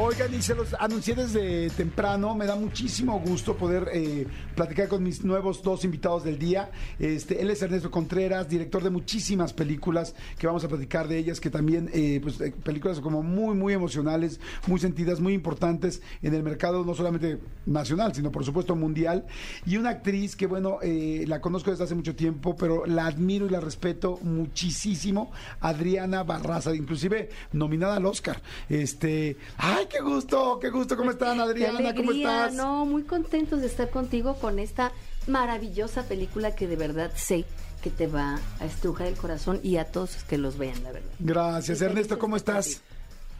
Oigan, y se los anuncié desde temprano. Me da muchísimo gusto poder eh, platicar con mis nuevos dos invitados del día. Este, él es Ernesto Contreras, director de muchísimas películas que vamos a platicar de ellas, que también, eh, pues, eh, películas como muy, muy emocionales, muy sentidas, muy importantes en el mercado, no solamente nacional, sino por supuesto mundial. Y una actriz que, bueno, eh, la conozco desde hace mucho tiempo, pero la admiro y la respeto muchísimo, Adriana Barraza, inclusive nominada al Oscar. Este, ¡ay, qué gusto! ¡Qué gusto! ¿Cómo están, Adriana? Qué ¿Cómo estás? No, muy contentos de estar contigo con esta maravillosa película que de verdad sé que te va a estrujar el corazón y a todos los que los vean, la verdad. Gracias, Sí, Ernesto, ¿cómo estás?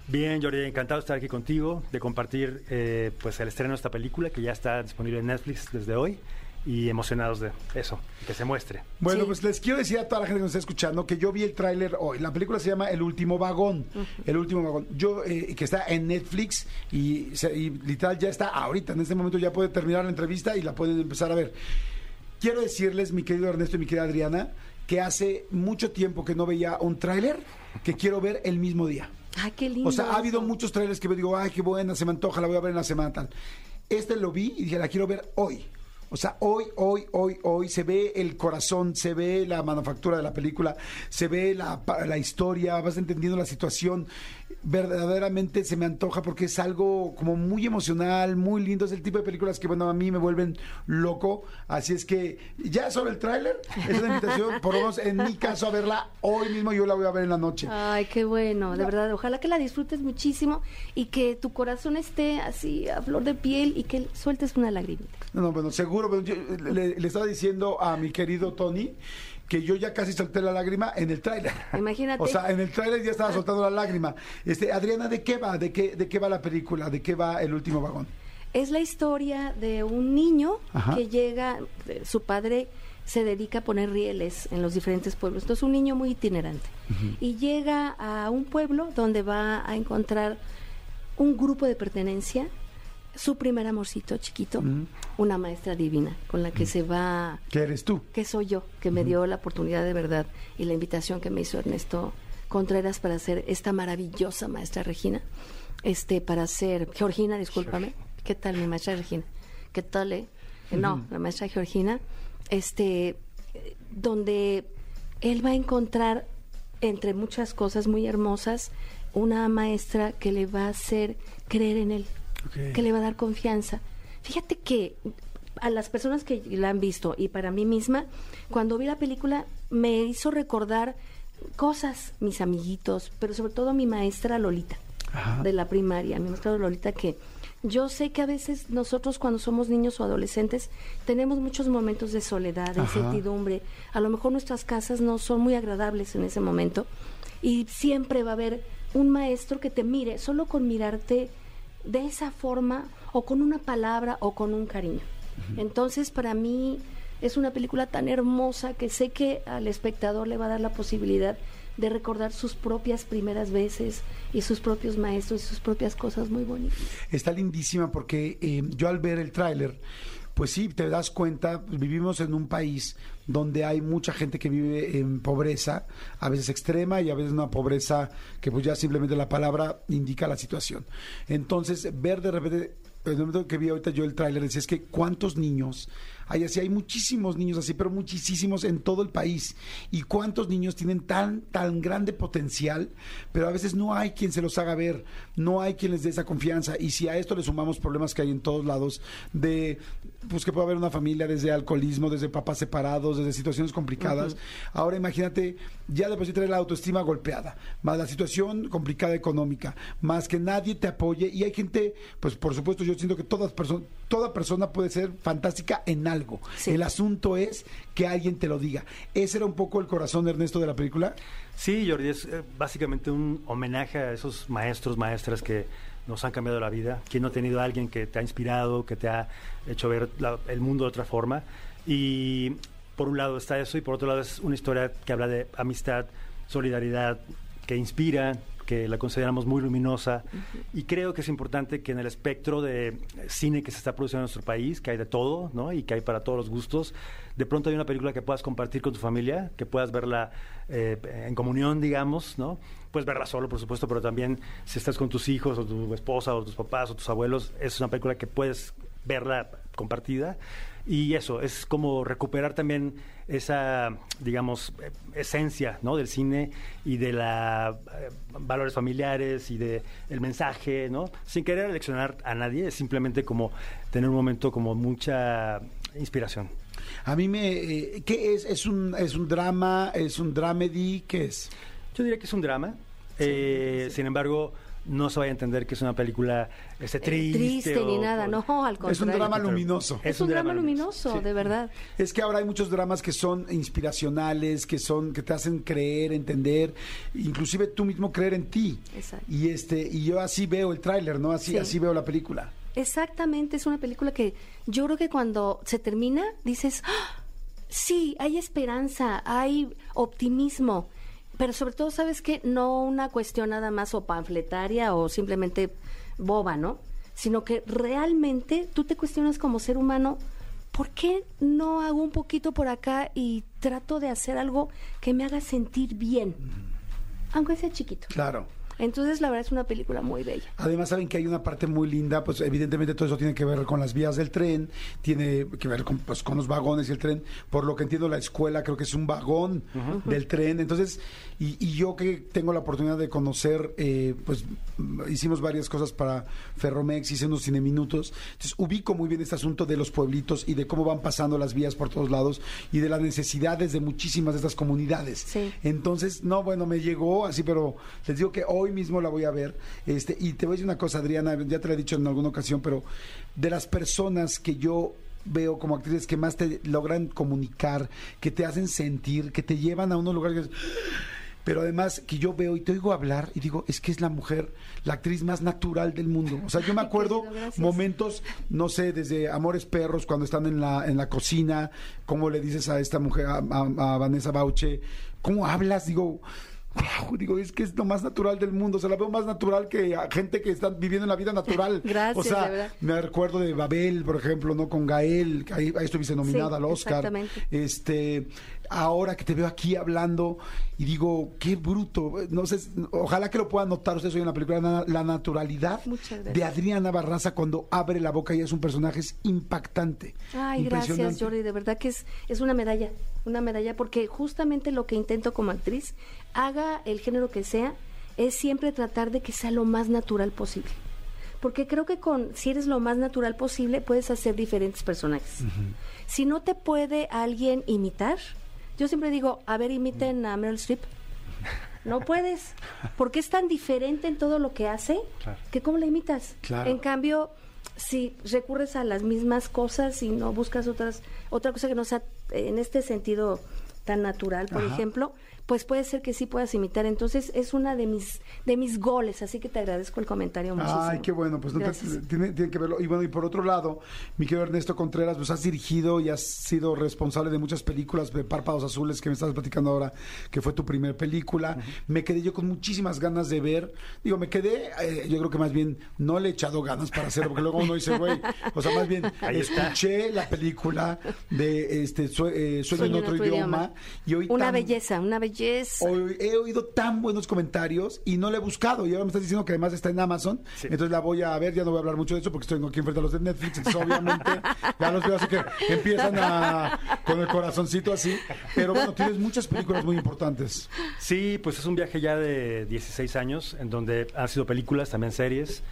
Bien, Jordi, encantado de estar aquí contigo, de compartir eh, pues el estreno de esta película que ya está disponible en Netflix desde hoy y emocionados de eso, que se muestre. Bueno, Sí. pues les quiero decir a toda la gente que nos está escuchando que yo vi el tráiler hoy. La película se llama El último vagón. El último vagón. Yo eh, que está en Netflix y, y literal ya está ahorita. En este momento ya puede terminar la entrevista y la pueden empezar a ver. Quiero decirles, mi querido Ernesto y mi querida Adriana, que hace mucho tiempo que no veía un tráiler que quiero ver el mismo día. Ay, qué lindo. O sea, ha habido muchos trailers que me digo, ay, qué buena, se me antoja, la voy a ver en la semana tal. Este lo vi y dije, la quiero ver hoy. O sea, hoy, hoy, hoy, hoy se ve el corazón, se ve la manufactura de la película, se ve la, la historia, vas entendiendo la situación. Verdaderamente se me antoja porque es algo como muy emocional, muy lindo. Es el tipo de películas que, bueno, a mí me vuelven loco. Así es que ya sobre el tráiler, es una invitación, por lo menos en mi caso, a verla hoy mismo. Yo la voy a ver en la noche. Ay, qué bueno, de verdad. Ojalá que la disfrutes muchísimo y que tu corazón esté así a flor de piel y que sueltes una lagrimita. No, no, bueno, seguro. pero yo le, le estaba diciendo a mi querido Tony que yo ya casi solté la lágrima en el tráiler. Imagínate. O sea, en el tráiler ya estaba soltando la lágrima. Este, Adriana, ¿de qué va? ¿De qué, ¿De qué va la película? ¿De qué va el último vagón? Es la historia de un niño Ajá. que llega, eh, su padre se dedica a poner rieles en los diferentes pueblos. Entonces, un niño muy itinerante. Y llega a un pueblo donde va a encontrar un grupo de pertenencia, su primer amorcito chiquito, una maestra divina con la que se va ¿Qué eres tú? que soy yo, que me dio la oportunidad de verdad y la invitación que me hizo Ernesto Contreras para ser esta maravillosa maestra Regina, este, para ser Georgina, discúlpame. ¿Qué tal mi maestra Regina? ¿Qué tal, eh? No, la maestra Georgina, este, donde él va a encontrar, entre muchas cosas muy hermosas, una maestra que le va a hacer creer en él, Que le va a dar confianza. Fíjate que a las personas que la han visto y para mí misma, cuando vi la película me hizo recordar cosas, mis amiguitos, pero sobre todo mi maestra Lolita Ajá. de la primaria, mi maestra Lolita que yo sé que a veces nosotros cuando somos niños o adolescentes tenemos muchos momentos de soledad, de Ajá. incertidumbre. A lo mejor nuestras casas no son muy agradables en ese momento y siempre va a haber un maestro que te mire, solo con mirarte de esa forma o con una palabra o con un cariño. Entonces, para mí es una película tan hermosa que sé que al espectador le va a dar la posibilidad de recordar sus propias primeras veces y sus propios maestros y sus propias cosas muy bonitas. Está lindísima porque eh, yo al ver el tráiler, pues sí, te das cuenta, vivimos en un país donde hay mucha gente que vive en pobreza, a veces extrema y a veces una pobreza que pues ya simplemente la palabra indica la situación. Entonces, ver de repente, en el momento que vi ahorita yo el tráiler, decía, es que cuántos niños hay así, hay muchísimos niños así, pero muchísimos en todo el país. Y cuántos niños tienen tan, tan grande potencial, pero a veces no hay quien se los haga ver, no hay quien les dé esa confianza. Y si a esto le sumamos problemas que hay en todos lados, de pues que puede haber una familia desde alcoholismo, desde papás separados, desde situaciones complicadas. Ahora imagínate, ya de por sí traer la autoestima golpeada, más la situación complicada económica, más que nadie te apoye. Y hay gente, pues por supuesto, yo siento que todas perso- toda persona puede ser fantástica en algo. Sí. El asunto es que alguien te lo diga. Ese era un poco el corazón, Ernesto, de la película. Sí, Jordi, es eh, básicamente un homenaje a esos maestros, maestras que nos han cambiado la vida? ¿Quién no ha tenido a alguien que te ha inspirado, que te ha hecho ver la- el mundo de otra forma? Y por un lado está eso y por otro lado es una historia que habla de amistad, solidaridad, que inspira, que la consideramos muy luminosa y creo que es importante que en el espectro de cine que se está produciendo en nuestro país, que hay de todo, ¿no? Y que hay para todos los gustos, de pronto hay una película que puedas compartir con tu familia, que puedas verla eh, en comunión, digamos, ¿no? Puedes verla solo, por supuesto, pero también si estás con tus hijos o tu esposa o tus papás o tus abuelos, es una película que puedes verla compartida. Y eso, es como recuperar también esa, digamos, eh, esencia ¿no? del cine y de la eh, valores familiares y de el mensaje, ¿no? Sin querer eleccionar a nadie, es simplemente como tener un momento como mucha inspiración. A mí me... eh, ¿Qué es? ¿Es un, ¿Es un drama? ¿Es un dramedy? ¿Qué es? Yo diría que es un drama. eh, Sin embargo, no se vaya a entender que es una película este, Eh, triste. triste ni nada, o- no, al contrario. Es un drama luminoso. Es, un drama luminoso, Sí. de verdad. Es que ahora hay muchos dramas que son inspiracionales, que son que te hacen creer, entender, inclusive tú mismo creer en ti. Exacto. Y este y yo así veo el tráiler, ¿no? Así Sí. así veo la película. Exactamente, es una película que yo creo que cuando se termina dices, "Ah, sí, hay esperanza, hay optimismo, pero sobre todo, ¿sabes qué? No una cuestión nada más o panfletaria o simplemente boba, ¿no? Sino que realmente tú te cuestionas como ser humano, ¿por qué no hago un poquito por acá y trato de hacer algo que me haga sentir bien? Aunque sea chiquito. Claro. Entonces, la verdad es una película muy bella. Además saben que hay una parte muy linda, pues evidentemente todo eso tiene que ver con las vías del tren, tiene que ver con, pues, con los vagones y el tren. Por lo que entiendo la escuela creo que es un vagón del tren. Entonces, y, y yo que tengo la oportunidad de conocer, eh, pues hicimos varias cosas para Ferromex, hice unos cine minutos. Entonces ubico muy bien este asunto de los pueblitos y de cómo van pasando las vías por todos lados y de las necesidades de muchísimas de estas comunidades. Sí. Entonces, no, bueno, me llegó así, pero les digo que hoy mismo la voy a ver. Este, y te voy a decir una cosa, Adriana, ya te lo he dicho en alguna ocasión, pero de las personas que yo veo como actrices que más te logran comunicar, que te hacen sentir, que te llevan a unos lugares pero además que yo veo y te oigo hablar y digo, es que es la mujer, la actriz más natural del mundo. O sea, yo me acuerdo momentos, no sé, desde Amores Perros, cuando están en la, en la cocina, cómo le dices a esta mujer, a, a- a Vanessa Bauche, cómo hablas, digo... Digo, es que es lo más natural del mundo. O sea, la veo más natural que a gente que está viviendo la vida natural. Gracias, O sea, me recuerdo de Babel, por ejemplo, ¿no? Con Gael, que ahí, ahí estuviste nominada Sí, al Oscar. exactamente. Este, ahora que te veo aquí hablando y digo, qué bruto. No sé, ojalá que lo puedan notar ustedes hoy en la película, la naturalidad de Adriana Barraza cuando abre la boca y es un personaje es impactante. Ay, gracias. Jordi. De verdad que es, es una medalla, una medalla, porque justamente lo que intento como actriz, haga el género que sea, es siempre tratar de que sea lo más natural posible. Porque creo que con si eres lo más natural posible, puedes hacer diferentes personajes. Si no te puede alguien imitar, yo siempre digo, a ver, imiten a Meryl Streep. No puedes, porque es tan diferente en todo lo que hace Claro. que cómo la imitas. Claro. En cambio, si recurres a las mismas cosas y no buscas otras otra cosa que no sea eh, en este sentido tan natural, por Ajá. ejemplo, pues puede ser que sí puedas imitar. Entonces es una de mis de mis goles, así que te agradezco el comentario muchísimo. Ay, qué bueno, pues no te- tiene, tiene que verlo. Y bueno, y por otro lado, mi querido Ernesto Contreras, pues has dirigido y has sido responsable de muchas películas de Párpados Azules que me estás platicando ahora, que fue tu primer película. Me quedé yo con muchísimas ganas de ver. Digo, me quedé, eh, yo creo que más bien no le he echado ganas para hacerlo, porque luego uno dice, güey, o sea, más bien Ahí está. escuché la película de este eh, Sueño en otro idioma, y hoy una tan- belleza, una belleza. Hoy he oído tan buenos comentarios y no la he buscado. Y ahora me estás diciendo que además está en Amazon. Sí. Entonces la voy a ver. Ya no voy a hablar mucho de eso porque estoy aquí enfrente a los de Netflix. Obviamente, ya los veo así que empiezan a, con el corazoncito así. Pero bueno, tienes muchas películas muy importantes. Sí, pues es un viaje ya de 16 años en donde han sido películas, también series,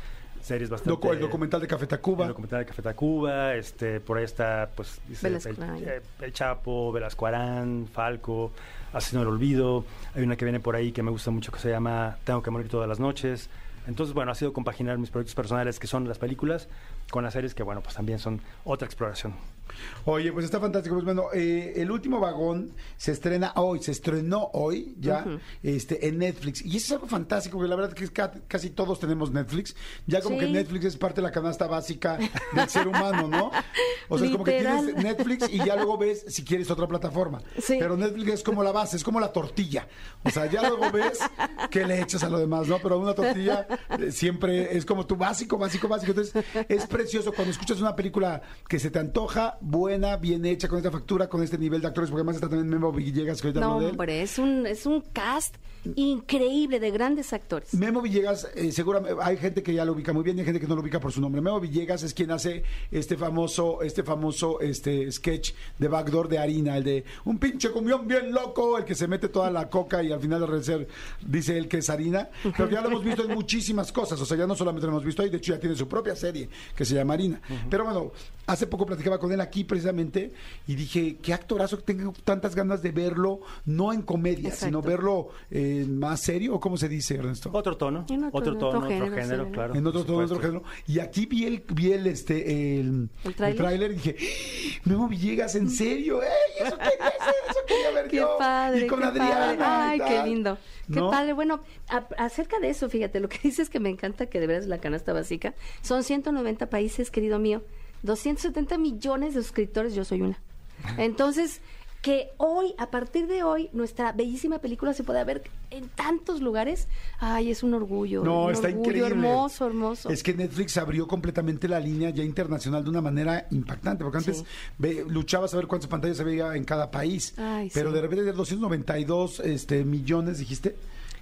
series bastante... Docu- el documental de Café El Tacuba. documental de Café Tacuba, este, por ahí está, pues, dice, el, eh, El Chapo, Velasco Arán, Falco, Asesino del Olvido. Hay una que viene por ahí que me gusta mucho que se llama Tengo que morir todas las noches. Entonces, bueno, ha sido compaginar mis proyectos personales, que son las películas, con las series que, bueno, pues también son otra exploración. Oye, pues está fantástico. Pues bueno, eh, el último vagón se estrena hoy, se estrenó hoy ya este, en Netflix. Y eso es algo fantástico, porque la verdad es que ca- casi todos tenemos Netflix. Ya como Sí. que Netflix es parte de la canasta básica del ser humano, ¿no? O sea, es como que tienes Netflix y ya luego ves si quieres otra plataforma. Sí. Pero Netflix es como la base, es como la tortilla. O sea, ya luego ves que le echas a lo demás, ¿no? Pero una tortilla eh, siempre es como tu básico, básico, básico. Entonces, es precioso cuando escuchas una película que se te antoja, buena, bien hecha, con esta factura, con este nivel de actores, porque además está también Memo Villegas, que ahorita No, hablo de él. hombre, es un, es un cast increíble de grandes actores. Memo Villegas, eh, seguramente hay gente que ya lo ubica muy bien y hay gente que no lo ubica por su nombre. Memo Villegas es quien hace este famoso, este famoso este sketch de backdoor de harina, el de un pinche cumbión bien loco, el que se mete toda la coca y al final de recer dice él que es harina. Pero ya lo hemos visto en muchísimas cosas. O sea, ya no solamente lo hemos visto ahí, de hecho ya tiene su propia serie que se llama Harina. Pero bueno, hace poco platicaba con él aquí precisamente y dije, qué actorazo que tengo tantas ganas de verlo, no en comedia, Exacto. sino verlo eh, más serio, o cómo se dice, Ernesto. Otro tono, En otro- otro, tono, otro género, género, sí. claro. en otro tono, en otro género. Y aquí vi el, vi el este el, ¿El tráiler? y dije, ¡Ah! Memo Villegas, en serio, ¡Ey! Eso quería hacer, eso quería ver Qué yo. padre, y con qué Adriana. padre. Ay, y qué lindo. Qué ¿No? padre. Bueno, a- acerca de eso, fíjate, lo que dices que me encanta que de veras la canasta básica. Son 190 países, querido mío. 270 millones de suscriptores, yo soy una. Entonces, que hoy, a partir de hoy, nuestra bellísima película se pueda ver en tantos lugares. Ay, es un orgullo. No, un está orgullo increíble. Hermoso, hermoso. Es que Netflix abrió completamente la línea ya internacional de una manera impactante, porque antes Sí. ve- luchabas a ver cuántas pantallas se veía en cada país, Ay, pero sí. de repente de 292 este, millones, dijiste.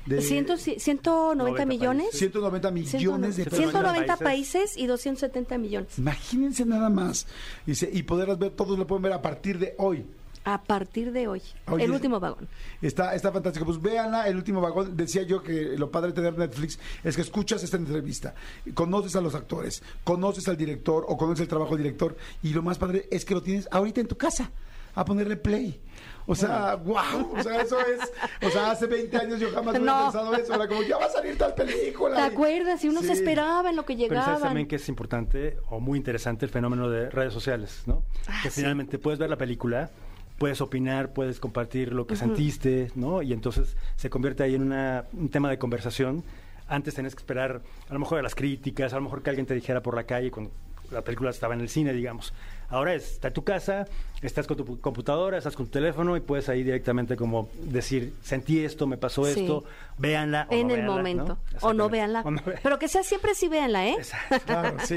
De Ciento- 190 90 millones. 190 millones de 190 países. países y 270 millones. Imagínense nada más. Dice, y poderlas ver, todos lo pueden ver a partir de hoy. A partir de hoy. Oye, el último vagón. Está, está fantástico. Pues véanla, el último vagón. Decía yo que lo padre de tener Netflix es que escuchas esta entrevista, conoces a los actores, conoces al director o conoces el trabajo del director y lo más padre es que lo tienes ahorita en tu casa, a ponerle play. O sea, wow, o sea, eso es, o sea, hace 20 años yo jamás hubiera No. pensado eso, era como, ya va a salir tal película. ¿Te acuerdas? Y uno se esperaba en lo que Pero sabes también que es importante o muy interesante el fenómeno de redes sociales, ¿no? Ah, que sí. finalmente puedes ver la película, puedes opinar, puedes compartir lo que sentiste, ¿no? Y entonces se convierte ahí en una- un tema de conversación. Antes tenías que esperar a lo mejor a las críticas, a lo mejor que alguien te dijera por la calle cuando la película estaba en el cine, digamos. Ahora es, está en tu casa, estás con tu computadora, estás con tu teléfono y puedes ahí directamente como decir, sentí esto, me pasó Sí. esto, véanla o en no el véanla, momento. ¿no? O no véanla. O no véanla. Pero que sea siempre sí véanla, ¿eh? Exacto. Claro, sí,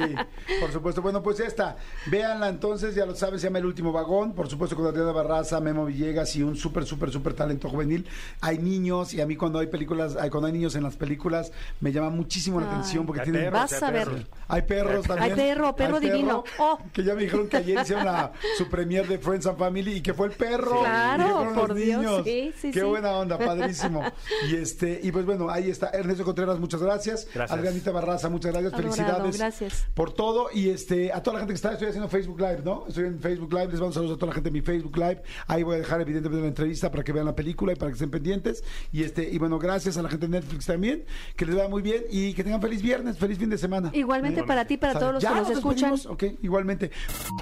por supuesto. Bueno, pues ya está. Véanla entonces, ya lo sabes, se llama El Último Vagón. Por supuesto, con Adriana Barraza, Memo Villegas y un súper, súper, súper talento juvenil. Hay niños y a mí cuando hay películas, hay- cuando hay niños en las películas, me llama muchísimo la Ay. atención porque tienen... perros, Vas a ver. perros. Hay perros también. Hay perro, perro divino. Oh. Que ya me dijeron que ayer hicieron la, su premier de Friends and Family y que fue el perro. Claro, y que fueron por los Dios, niños. sí, sí, Qué sí. buena onda, padrísimo. Y este, y pues bueno, ahí está. Ernesto Contreras, muchas gracias. Gracias. Adrianita Barraza, muchas gracias. Adorado, Felicidades. gracias. Por todo. Y este, a toda la gente que está, estoy haciendo Facebook Live, ¿no? Estoy en Facebook Live, les mando saludos a toda la gente de mi Facebook Live. Ahí voy a dejar evidentemente la entrevista para que vean la película y para que estén pendientes. Y este, y bueno, gracias a la gente de Netflix también, que les vaya muy bien y que tengan feliz viernes, feliz fin de semana. Igualmente para ti, para Sale. todos los ¿Ya que nos escuchan. despedimos? Ok, igualmente.